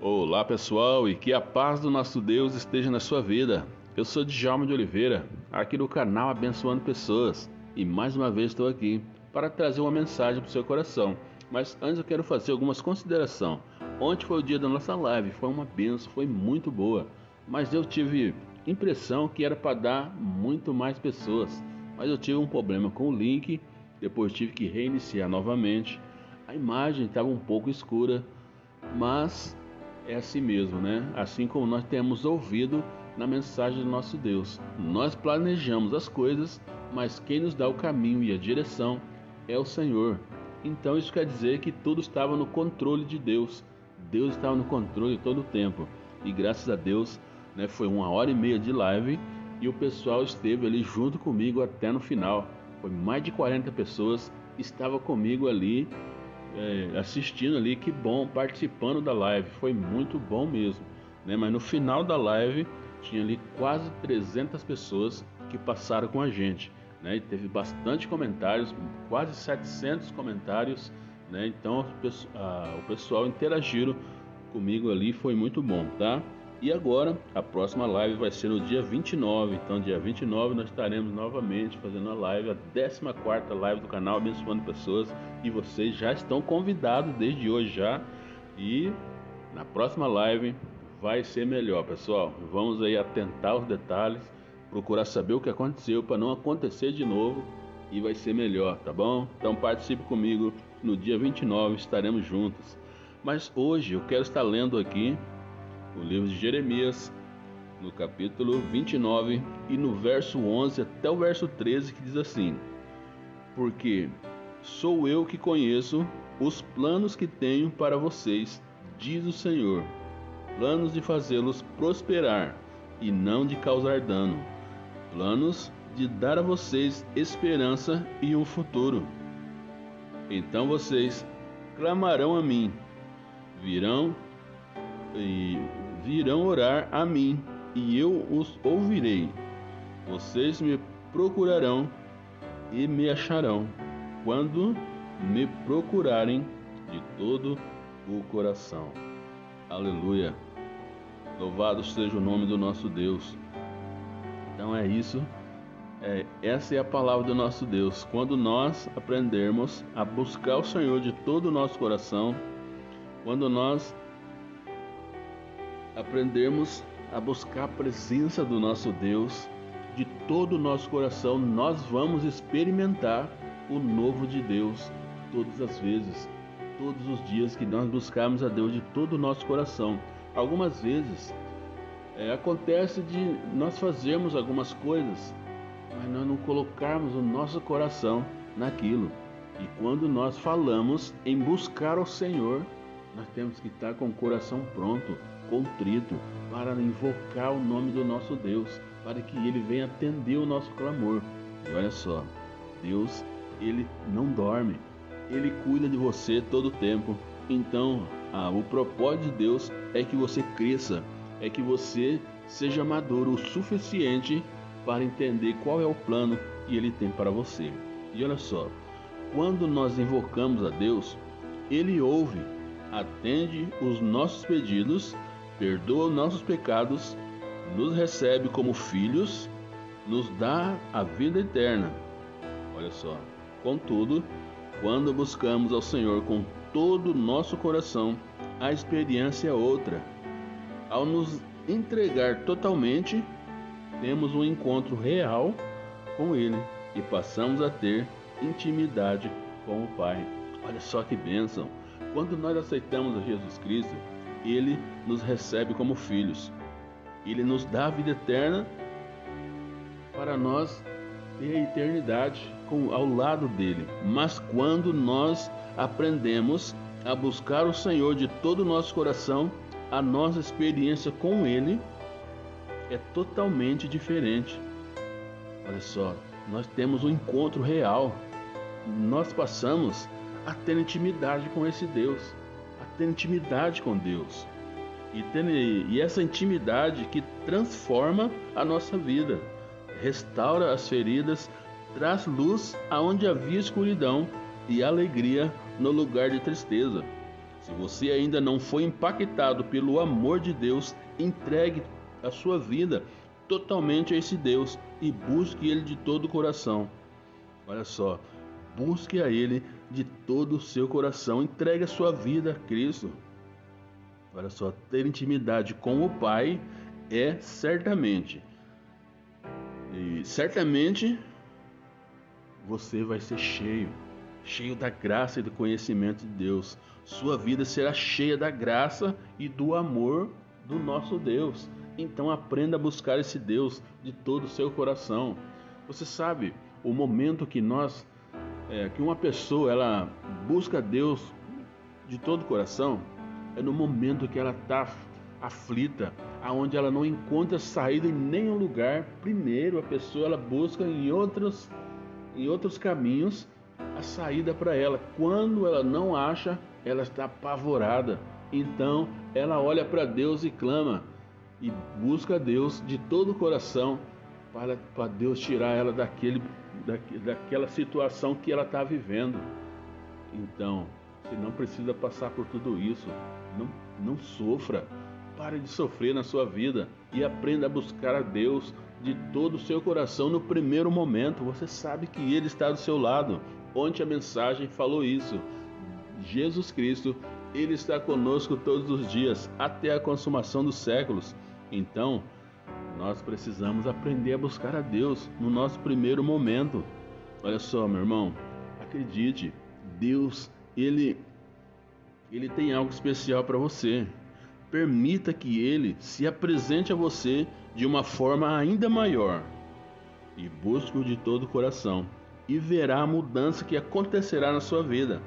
Olá pessoal e que a paz do nosso Deus esteja na sua vida. Eu sou Djalma de Oliveira, aqui do canal Abençoando Pessoas e mais uma vez estou aqui para trazer uma mensagem para o seu coração. Mas antes eu quero fazer algumas considerações. Ontem foi o dia da nossa live, foi uma benção, foi muito boa, mas eu tive impressão que era para dar muito mais pessoas, mas eu tive um problema com o link, depois tive que reiniciar novamente. A imagem estava um pouco escura, mas é assim mesmo, né? Assim como nós temos ouvido na mensagem do nosso Deus. Nós planejamos as coisas, mas quem nos dá o caminho e a direção é o Senhor. Então isso quer dizer que tudo estava no controle de Deus. Deus estava no controle todo o tempo. E graças a Deus, né, foi uma hora e meia de live e o pessoal esteve ali junto comigo até no final. Foi mais de 40 pessoas estava comigo ali é, assistindo ali, que bom, participando da live, foi muito bom mesmo. Né? Mas no final da live tinha ali quase 300 pessoas que passaram com a gente. Né? E teve bastante comentários, quase 700 comentários. Né? Então o pessoal interagiram comigo ali, foi muito bom, tá? E agora, a próxima live vai ser no dia 29. Então, dia 29 nós estaremos novamente fazendo a live, a 14 live do canal Abençoando Pessoas. E vocês já estão convidados desde hoje já. E na próxima live vai ser melhor, pessoal. Vamos aí atentar os detalhes, procurar saber o que aconteceu para não acontecer de novo e vai ser melhor, tá bom? Então participe comigo no dia 29, estaremos juntos. Mas hoje eu quero estar lendo aqui o livro de Jeremias, no capítulo 29 e no verso 11 até o verso 13, que diz assim: Porque sou eu que conheço os planos que tenho para vocês, diz o Senhor, planos de fazê-los prosperar e não de causar dano, planos de dar a vocês esperança e um futuro. Então vocês clamarão a mim, virão e virão orar a mim, e eu os ouvirei. Vocês me procurarão e me acharão, quando me procurarem de todo o coração. Aleluia. Louvado seja o nome do nosso Deus. Então é isso. É, essa é a palavra do nosso Deus. Quando nós aprendermos a buscar o Senhor de todo o nosso coração, quando nós aprendermos a buscar a presença do nosso Deus de todo o nosso coração, nós vamos experimentar o novo de Deus todas as vezes, todos os dias que nós buscarmos a Deus de todo o nosso coração. Algumas vezes é, acontece de nós fazermos algumas coisas, mas nós não colocarmos o nosso coração naquilo. E quando nós falamos em buscar o Senhor, nós temos que estar com o coração pronto, contrito, para invocar o nome do nosso Deus, para que ele venha atender o nosso clamor. E olha só, Deus, ele não dorme, ele cuida de você todo o tempo. Então, ah, o propósito de Deus é que você cresça, é que você seja maduro o suficiente para entender qual é o plano que ele tem para você. E olha só, quando nós invocamos a Deus, ele ouve, atende os nossos pedidos perdoa nossos pecados, nos recebe como filhos, nos dá a vida eterna. Olha só. Contudo, quando buscamos ao Senhor com todo o nosso coração, a experiência é outra. Ao nos entregar totalmente, temos um encontro real com Ele e passamos a ter intimidade com o Pai. Olha só que bênção! Quando nós aceitamos a Jesus Cristo, ele nos recebe como filhos. Ele nos dá a vida eterna para nós ter a eternidade com, ao lado dele. Mas quando nós aprendemos a buscar o Senhor de todo o nosso coração, a nossa experiência com Ele é totalmente diferente. Olha só, nós temos um encontro real. Nós passamos a ter intimidade com esse Deus ter intimidade com Deus. E, ter, e essa intimidade que transforma a nossa vida, restaura as feridas, traz luz aonde havia escuridão e alegria no lugar de tristeza. Se você ainda não foi impactado pelo amor de Deus, entregue a sua vida totalmente a esse Deus e busque Ele de todo o coração. Olha só, busque a Ele de todo o seu coração, entregue a sua vida a Cristo. Olha só, ter intimidade com o Pai é certamente, e certamente você vai ser cheio, cheio da graça e do conhecimento de Deus. Sua vida será cheia da graça e do amor do nosso Deus. Então aprenda a buscar esse Deus de todo o seu coração. Você sabe o momento que nós, é, que uma pessoa ela busca Deus de todo o coração é no momento que ela está aflita, aonde ela não encontra saída em nenhum lugar. Primeiro a pessoa ela busca em outros, em outros caminhos a saída para ela. Quando ela não acha, ela está apavorada. Então ela olha para Deus e clama e busca Deus de todo o coração para, para Deus tirar ela daquele, da, daquela situação que ela está vivendo. Então, você não precisa passar por tudo isso. Não, não sofra. Pare de sofrer na sua vida e aprenda a buscar a Deus de todo o seu coração no primeiro momento. Você sabe que Ele está do seu lado. Ontem a mensagem falou isso. Jesus Cristo, Ele está conosco todos os dias, até a consumação dos séculos. Então, nós precisamos aprender a buscar a Deus no nosso primeiro momento. Olha só, meu irmão, acredite, Deus, ele ele tem algo especial para você. Permita que ele se apresente a você de uma forma ainda maior. E busque-o de todo o coração e verá a mudança que acontecerá na sua vida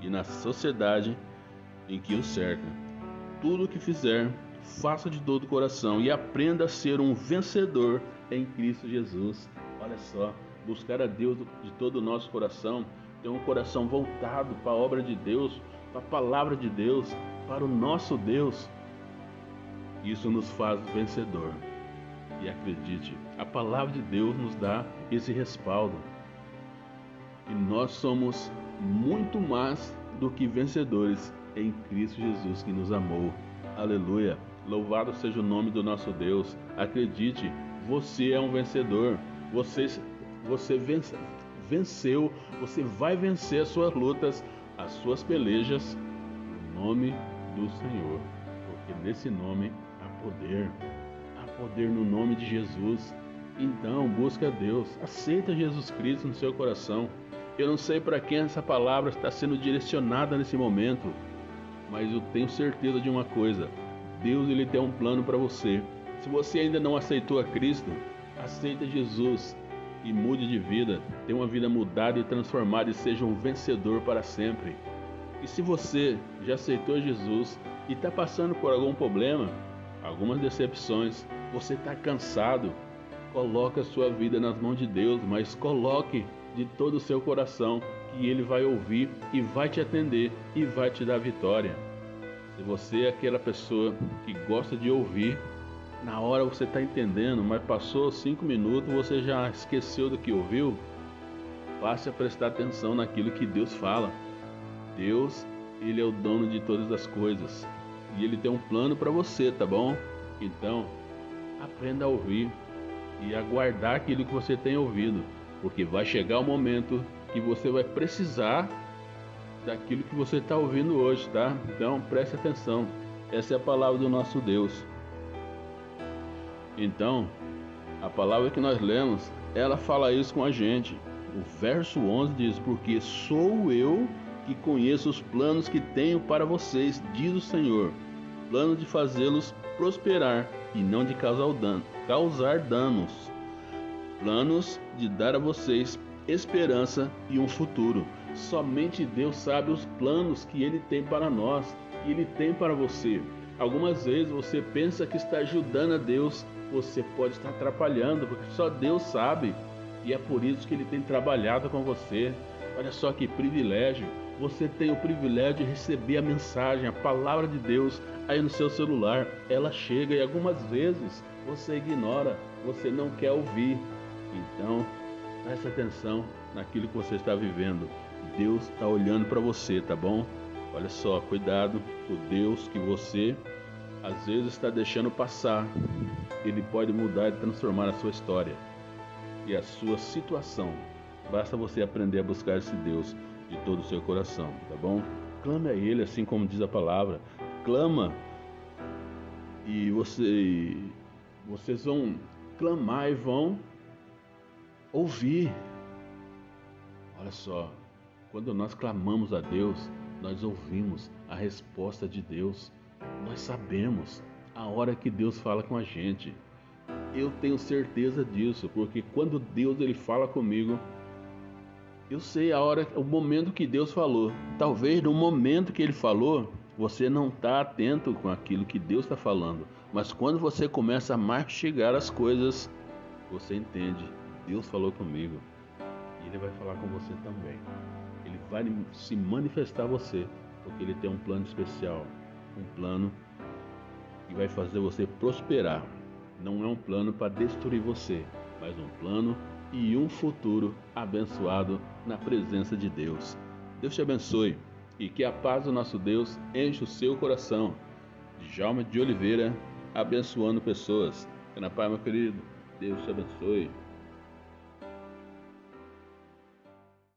e na sociedade em que o cerca. Tudo o que fizer, faça de todo o coração e aprenda a ser um vencedor em Cristo Jesus. Olha só, buscar a Deus de todo o nosso coração, ter um coração voltado para a obra de Deus, para a palavra de Deus, para o nosso Deus. Isso nos faz vencedor. E acredite, a palavra de Deus nos dá esse respaldo. E nós somos muito mais do que vencedores em Cristo Jesus que nos amou. Aleluia! Louvado seja o nome do nosso Deus. Acredite, você é um vencedor. Você, você vence, venceu, você vai vencer as suas lutas, as suas pelejas, no nome do Senhor. Porque nesse nome há poder. Há poder no nome de Jesus. Então, busca Deus. Aceita Jesus Cristo no seu coração. Eu não sei para quem essa palavra está sendo direcionada nesse momento, mas eu tenho certeza de uma coisa: Deus ele tem um plano para você. Se você ainda não aceitou a Cristo, aceita Jesus e mude de vida, tenha uma vida mudada e transformada e seja um vencedor para sempre. E se você já aceitou Jesus e está passando por algum problema, algumas decepções, você está cansado, coloque a sua vida nas mãos de Deus, mas coloque de todo o seu coração que Ele vai ouvir e vai te atender e vai te dar vitória. Se você é aquela pessoa que gosta de ouvir, na hora você está entendendo, mas passou cinco minutos você já esqueceu do que ouviu, passe a prestar atenção naquilo que Deus fala. Deus, Ele é o dono de todas as coisas e Ele tem um plano para você, tá bom? Então, aprenda a ouvir e aguardar aquilo que você tem ouvido, porque vai chegar o momento que você vai precisar daquilo que você está ouvindo hoje, tá? Então preste atenção. Essa é a palavra do nosso Deus. Então, a palavra que nós lemos, ela fala isso com a gente. O verso 11 diz: Porque sou eu que conheço os planos que tenho para vocês, diz o Senhor, plano de fazê-los prosperar e não de causar, dano, causar danos, planos de dar a vocês esperança e um futuro. Somente Deus sabe os planos que Ele tem para nós e Ele tem para você. Algumas vezes você pensa que está ajudando a Deus, você pode estar atrapalhando, porque só Deus sabe. E é por isso que Ele tem trabalhado com você. Olha só que privilégio. Você tem o privilégio de receber a mensagem, a palavra de Deus aí no seu celular. Ela chega e algumas vezes você ignora, você não quer ouvir. Então, preste atenção naquilo que você está vivendo. Deus está olhando para você, tá bom? Olha só, cuidado, o Deus que você às vezes está deixando passar, ele pode mudar e transformar a sua história e a sua situação. Basta você aprender a buscar esse Deus de todo o seu coração, tá bom? Clame a Ele, assim como diz a palavra. Clama e você, vocês vão clamar e vão ouvir. Olha só, quando nós clamamos a Deus, nós ouvimos a resposta de Deus. Nós sabemos a hora que Deus fala com a gente. Eu tenho certeza disso, porque quando Deus ele fala comigo, eu sei a hora, o momento que Deus falou. Talvez no momento que ele falou, você não está atento com aquilo que Deus está falando. Mas quando você começa a mastigar as coisas, você entende. Deus falou comigo. E Ele vai falar com você também. Vai se manifestar a você. Porque Ele tem um plano especial. Um plano que vai fazer você prosperar. Não é um plano para destruir você, mas um plano e um futuro abençoado na presença de Deus. Deus te abençoe e que a paz do nosso Deus enche o seu coração. Djalma de Oliveira, abençoando pessoas. Na paz, meu querido. Deus te abençoe.